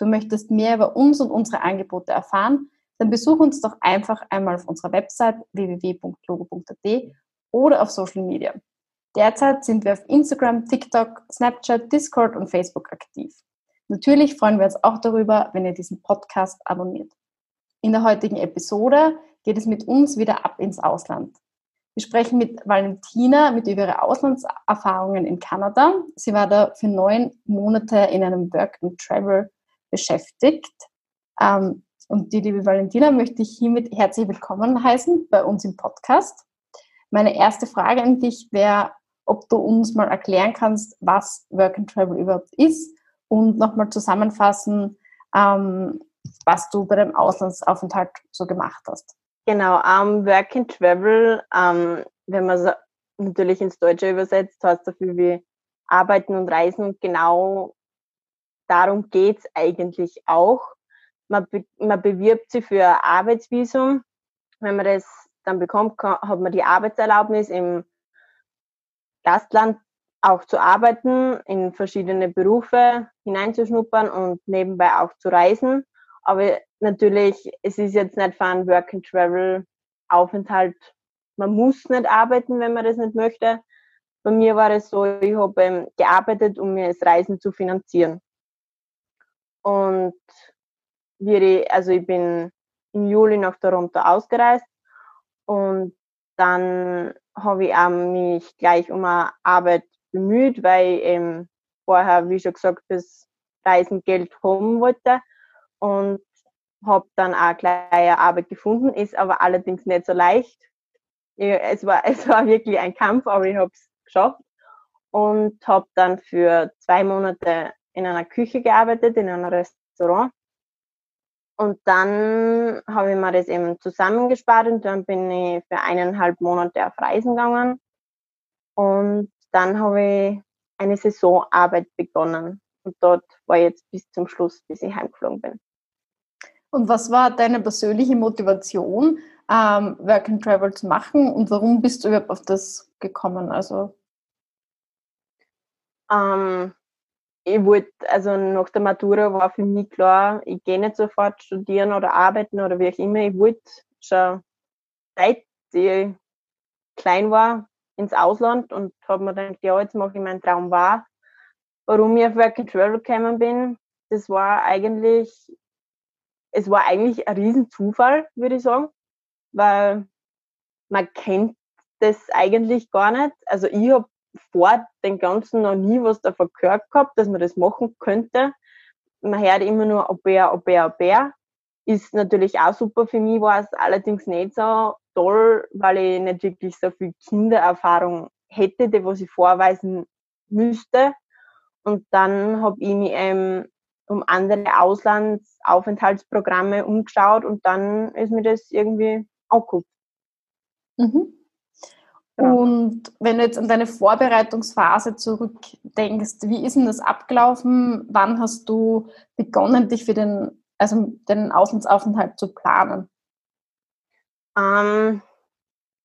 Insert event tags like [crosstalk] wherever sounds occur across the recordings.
Du möchtest mehr über uns und unsere Angebote erfahren, dann besuch uns doch einfach einmal auf unserer Website www.logo.at oder auf Social Media. Derzeit sind wir auf Instagram, TikTok, Snapchat, Discord und Facebook aktiv. Natürlich freuen wir uns auch darüber, wenn ihr diesen Podcast abonniert. In der heutigen Episode geht es mit uns wieder ab ins Ausland. Wir sprechen mit Valentina mit über ihre Auslandserfahrungen in Kanada. Sie war da für neun Monate in einem Work and Travel beschäftigt. Ähm, und die liebe Valentina möchte ich hiermit herzlich willkommen heißen bei uns im Podcast. Meine erste Frage an dich wäre, ob du uns mal erklären kannst, was Work and Travel überhaupt ist und nochmal zusammenfassen, ähm, was du bei dem Auslandsaufenthalt so gemacht hast. Genau, um, Work and Travel, um, wenn man es natürlich ins Deutsche übersetzt, heißt so viel wie Arbeiten und Reisen und genau darum geht es eigentlich auch. Man, be man bewirbt sich für ein Arbeitsvisum. Wenn man das dann bekommt, hat man die Arbeitserlaubnis im Gastland auch zu arbeiten, in verschiedene Berufe hineinzuschnuppern und nebenbei auch zu reisen. Aber natürlich, es ist jetzt nicht für einen Work-and-Travel-Aufenthalt, man muss nicht arbeiten, wenn man das nicht möchte. Bei mir war es so, ich habe ähm, gearbeitet, um mir das Reisen zu finanzieren. Und wir, also ich bin im Juli nach Toronto ausgereist und dann habe ich auch mich gleich um eine Arbeit bemüht, weil ich eben vorher, wie schon gesagt, das Reisengeld haben wollte und habe dann auch gleich eine Arbeit gefunden, ist aber allerdings nicht so leicht. Ich, es, war, [laughs] es war wirklich ein Kampf, aber ich habe es geschafft und habe dann für zwei Monate in einer Küche gearbeitet, in einem Restaurant. Und dann habe ich mir das eben zusammengespart und dann bin ich für eineinhalb Monate auf Reisen gegangen. Und dann habe ich eine Saisonarbeit begonnen. Und dort war ich jetzt bis zum Schluss, bis ich heimgeflogen bin. Und was war deine persönliche Motivation, ähm, Work and Travel zu machen und warum bist du überhaupt auf das gekommen? Also ähm, ich wollte, also nach der Matura war für mich klar, ich gehe nicht sofort studieren oder arbeiten oder wie auch immer. Ich wollte schon seit ich klein war ins Ausland und habe mir gedacht, ja, jetzt mache ich meinen Traum wahr. Warum ich auf Work and Travel gekommen bin, das war eigentlich, es war eigentlich ein Riesenzufall, würde ich sagen, weil man kennt das eigentlich gar nicht. Also ich habe vor den Ganzen noch nie was davon gehört gehabt, dass man das machen könnte. Man hört immer nur Au pair, Au pair, Au pair. Ist natürlich auch super. Für mich war es allerdings nicht so toll, weil ich nicht wirklich so viel Kindererfahrung hätte, die was ich vorweisen müsste. Und dann habe ich mich eben um andere Auslandsaufenthaltsprogramme umgeschaut und dann ist mir das irgendwie angeguckt. Mhm. Und wenn du jetzt an deine Vorbereitungsphase zurückdenkst, wie ist denn das abgelaufen? Wann hast du begonnen, dich für den, also den Auslandsaufenthalt zu planen? Ähm,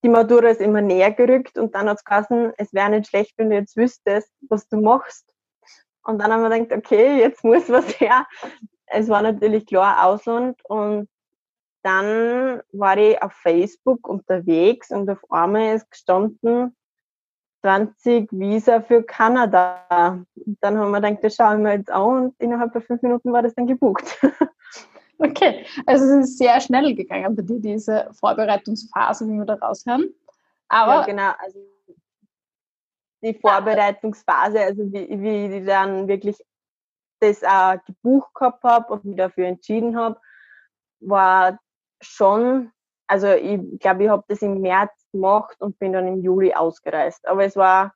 die Matura ist immer näher gerückt und dann hat es geheißen, es wäre nicht schlecht, wenn du jetzt wüsstest, was du machst. Und dann haben wir gedacht, okay, jetzt muss was her. Es war natürlich klar Ausland und dann war ich auf Facebook unterwegs und auf einmal ist gestanden 20 Visa für Kanada. Und dann haben wir gedacht, das schauen wir jetzt an und innerhalb von fünf Minuten war das dann gebucht. [laughs] Okay, also es ist sehr schnell gegangen bei dir, diese Vorbereitungsphase, wie wir da raushören. Aber ja, genau, also die Vorbereitungsphase, also wie, wie ich dann wirklich das auch gebucht gehabt habe und mich dafür entschieden habe, war schon, also ich glaube, ich habe das im März gemacht und bin dann im Juli ausgereist. Aber es war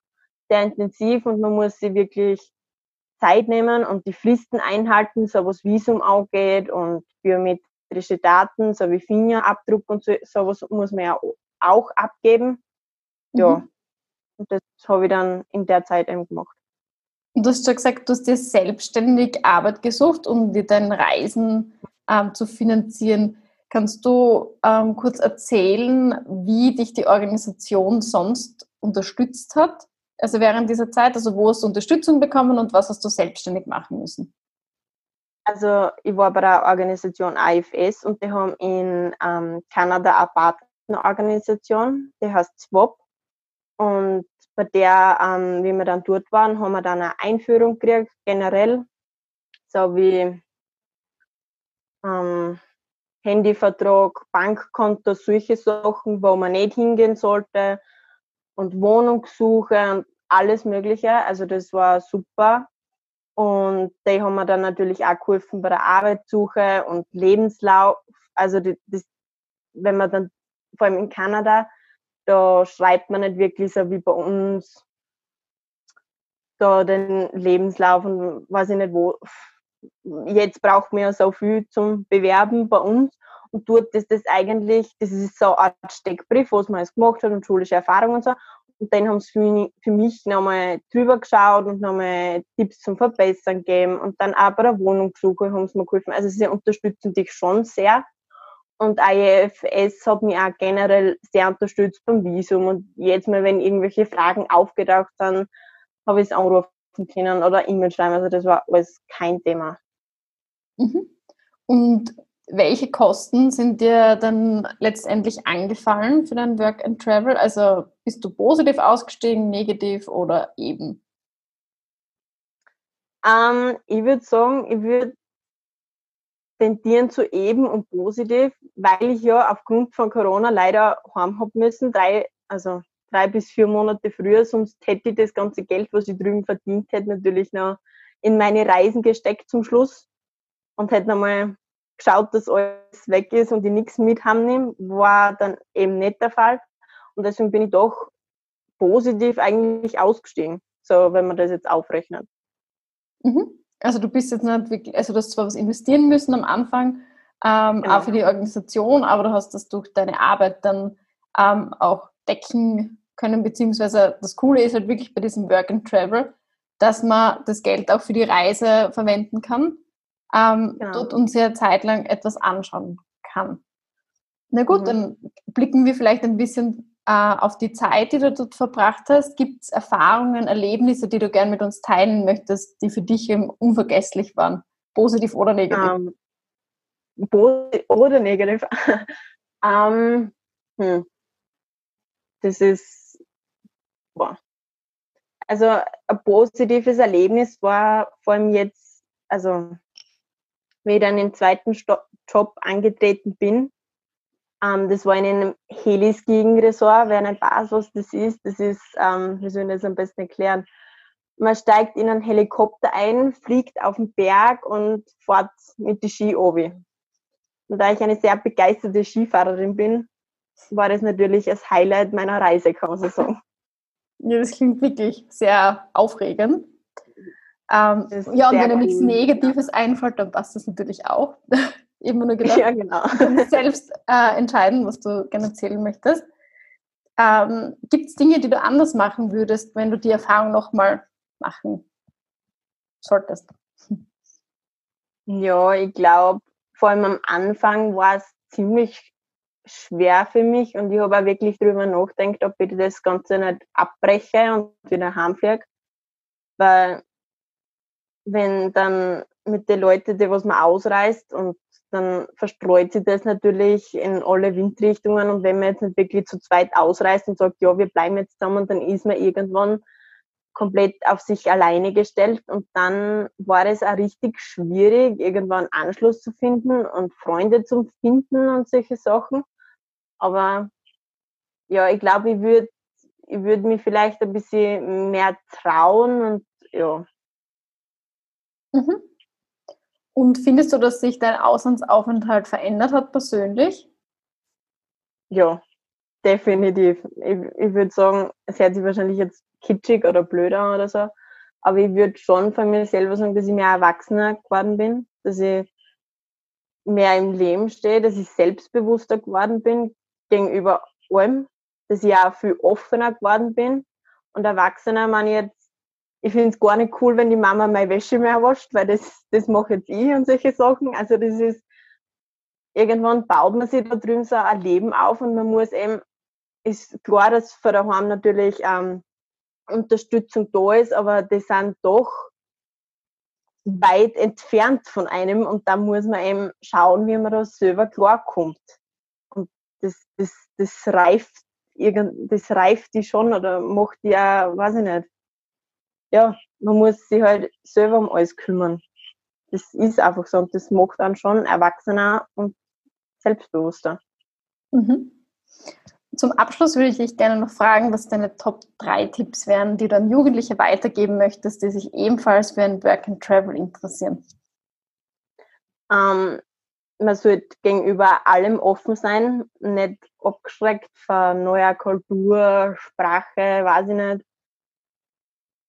sehr intensiv und man muss sich wirklich Zeit nehmen und die Fristen einhalten, so was Visum angeht und biometrische Daten, so wie Fingerabdruck und so, sowas muss man ja auch abgeben. Ja, mhm. und das habe ich dann in der Zeit eben gemacht. Du hast schon gesagt, du hast dir selbstständig Arbeit gesucht, um dir dein Reisen ähm, zu finanzieren. Kannst du ähm, kurz erzählen, wie dich die Organisation sonst unterstützt hat? Also während dieser Zeit, also wo hast du Unterstützung bekommen und was hast du selbstständig machen müssen? Also ich war bei der Organisation AFS und die haben in ähm, Kanada eine Partnerorganisation, die heißt SWAP. Und bei der, ähm, wie wir dann dort waren, haben wir dann eine Einführung gekriegt, generell, so wie ähm, Handyvertrag, Bankkonto, solche Sachen, wo man nicht hingehen sollte und Wohnungssuche und alles Mögliche. Also das war super. Und die haben mir dann natürlich auch geholfen bei der Arbeitssuche und Lebenslauf. Also das, wenn man dann, vor allem in Kanada, da schreibt man nicht wirklich so wie bei uns da den Lebenslauf und weiß ich nicht wo. Jetzt braucht man ja so viel zum Bewerben bei uns. Und dort ist das eigentlich, das ist so eine Art Steckbrief, was man jetzt gemacht hat und schulische Erfahrungen und so. Und dann haben sie für, für mich nochmal drüber geschaut und nochmal Tipps zum Verbessern gegeben. Und dann auch bei der Wohnungssuche haben sie mir geholfen. Also sie unterstützen dich schon sehr. Und IFS hat mich auch generell sehr unterstützt beim Visum. Und jetzt mal, wenn irgendwelche Fragen aufgetaucht sind, habe ich es anrufen können oder E-Mail schreiben. Also das war alles kein Thema. Mhm. Und welche Kosten sind dir dann letztendlich angefallen für dein Work and Travel? Also bist du positiv ausgestiegen, negativ oder eben? Ähm, ich würde sagen, ich würde tendieren zu eben und positiv, weil ich ja aufgrund von Corona leider heim habe müssen, drei, also drei bis vier Monate früher, sonst hätte ich das ganze Geld, was ich drüben verdient hätte, natürlich noch in meine Reisen gesteckt zum Schluss und hätte nochmal geschaut, dass alles weg ist und ich nichts mit heimnehme, war dann eben nicht der Fall. Und deswegen bin ich doch positiv eigentlich ausgestiegen, so wenn man das jetzt aufrechnet. Mhm. Also du bist jetzt nicht wirklich, also du hast zwar was investieren müssen am Anfang, ähm, genau. auch für die Organisation, aber du hast das durch deine Arbeit dann ähm, auch decken können, beziehungsweise das Coole ist halt wirklich bei diesem Work and Travel, dass man das Geld auch für die Reise verwenden kann ähm, genau. dort uns ja zeitlang etwas anschauen kann. Na gut, mhm. dann blicken wir vielleicht ein bisschen äh, auf die Zeit, die du dort verbracht hast. Gibt es Erfahrungen, Erlebnisse, die du gern mit uns teilen möchtest, die für dich unvergesslich waren? Positiv oder negativ? Um, ähm, positiv oder negativ? um, [laughs] hm. Das ist, boah. Also ein positives Erlebnis war vor allem jetzt, also wie ich dann den zweiten Job angetreten bin. Ähm, das war in einem Heliskiing-Resort. Wer nicht weiß, was das ist, das ist, ähm, wie soll ich das am besten erklären? Man steigt in einen Helikopter ein, fliegt auf den Berg und fährt mit die Ski obi. Und da ich eine sehr begeisterte Skifahrerin bin, war das natürlich das Highlight meiner Reise, kann man so sagen. Ja, das klingt wirklich sehr aufregend. Ähm, ja, und wenn dir nichts Negatives einfällt, dann passt das natürlich auch. [laughs] Immer nur gedacht. Ja, genau. Du selbst äh, entscheiden, was du gerne erzählen möchtest. Ähm, Gibt es Dinge, die du anders machen würdest, wenn du die Erfahrung nochmal machen solltest? Ja, ich glaube, vor allem am Anfang war es ziemlich schwer für mich und ich habe auch wirklich darüber nachgedacht, ob ich das Ganze nicht abbreche und wieder heimfliege. Weil wenn dann mit den Leuten, die was man ausreißt und dann verstreut sich das natürlich in alle Windrichtungen und wenn man jetzt nicht wirklich zu zweit ausreißt und sagt, ja, wir bleiben jetzt zusammen, dann ist man irgendwann komplett auf sich alleine gestellt und dann war es auch richtig schwierig, irgendwann Anschluss zu finden und Freunde zu finden und solche Sachen. Aber ja, ich glaube, ich würde ich würde mich vielleicht ein bisschen mehr trauen und ja, Mhm. Und findest du, dass sich dein Auslandsaufenthalt verändert hat persönlich? Ja, definitiv. Ich, ich würde sagen, es hört sich wahrscheinlich jetzt kitschig oder blöder oder so, aber ich würde schon von mir selber sagen, dass ich mehr erwachsener geworden bin, dass ich mehr im Leben stehe, dass ich selbstbewusster geworden bin gegenüber allem, dass ich auch viel offener geworden bin. Und Erwachsener, meine jetzt, ich finde es gar nicht cool, wenn die Mama meine Wäsche mehr wascht, weil das, das mache jetzt ich und solche Sachen. Also das ist, irgendwann baut man sich da drüben so ein Leben auf und man muss eben, ist klar, dass von daheim natürlich ähm, Unterstützung da ist, aber die sind doch weit entfernt von einem und da muss man eben schauen, wie man da selber klarkommt. Das, das, das reift irgend, das reift die schon oder macht die auch, weiß ich nicht. Ja, man muss sich halt selber um alles kümmern. Das ist einfach so und das macht dann schon erwachsener und selbstbewusster. Mhm. Zum Abschluss würde ich dich gerne noch fragen, was deine Top 3 Tipps wären, die du an Jugendliche weitergeben möchtest, die sich ebenfalls für ein Work and Travel interessieren. Ähm, man sollte gegenüber allem offen sein, nicht abgeschreckt von neuer Kultur, Sprache, weiß ich nicht.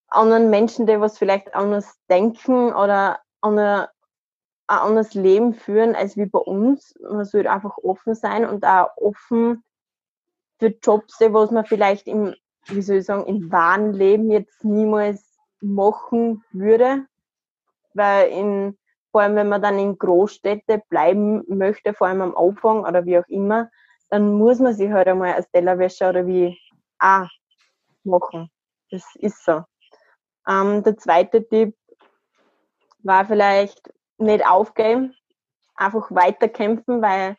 Anderen Menschen, die was vielleicht anders denken oder ein anderes Leben führen als wie bei uns. Man sollte einfach offen sein und auch offen für Jobs, die was man vielleicht im, wie soll ich sagen, im wahren Leben jetzt niemals machen würde. Weil in, vor allem wenn man dann in Großstädte bleiben möchte, vor allem am Anfang oder wie auch immer, dann muss man sich halt einmal als Tellerwäscher oder wie auch machen. Das ist so. Ähm, der zweite Tipp war vielleicht nicht aufgeben, einfach weiterkämpfen, weil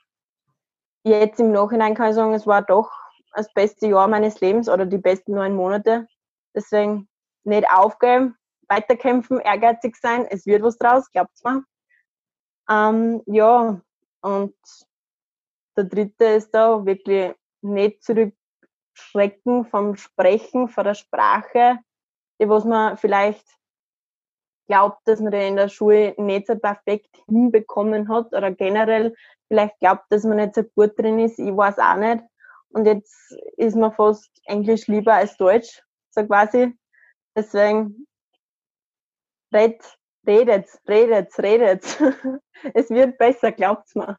jetzt im Nachhinein kann ich sagen, es war doch das beste Jahr meines Lebens oder die besten neun Monate. Deswegen nicht aufgeben, weiterkämpfen, ehrgeizig sein. Es wird was draus, glaubt's mir. Ähm, ja, und der dritte ist da wirklich nicht zurückschrecken vom Sprechen, von der Sprache, die was man vielleicht glaubt, dass man in der Schule nicht so perfekt hinbekommen hat oder generell vielleicht glaubt, dass man nicht so gut drin ist. Ich weiß auch nicht. Und jetzt ist mir fast Englisch lieber als Deutsch, so quasi. Deswegen red, redet, redet, redet. [laughs] es wird besser, glaubt's mir.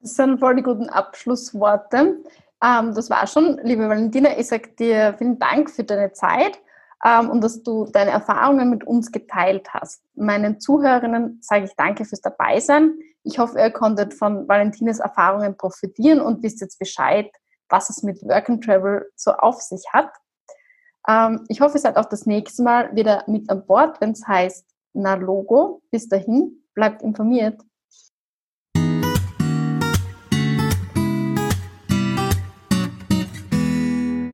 Das sind voll die guten Abschlussworte. Ähm, das war schon, liebe Valentina. Ich sage dir vielen Dank für deine Zeit ähm, und dass du deine Erfahrungen mit uns geteilt hast. Meinen Zuhörerinnen sage ich danke fürs Dabeisein. Ich hoffe, ihr konntet von Valentinas Erfahrungen profitieren und wisst jetzt Bescheid, was es mit Work and Travel so auf sich hat. Ähm, ich hoffe, ihr seid auch das nächste Mal wieder mit an Bord, wenn es heißt Na Logo. Bis dahin, bleibt informiert.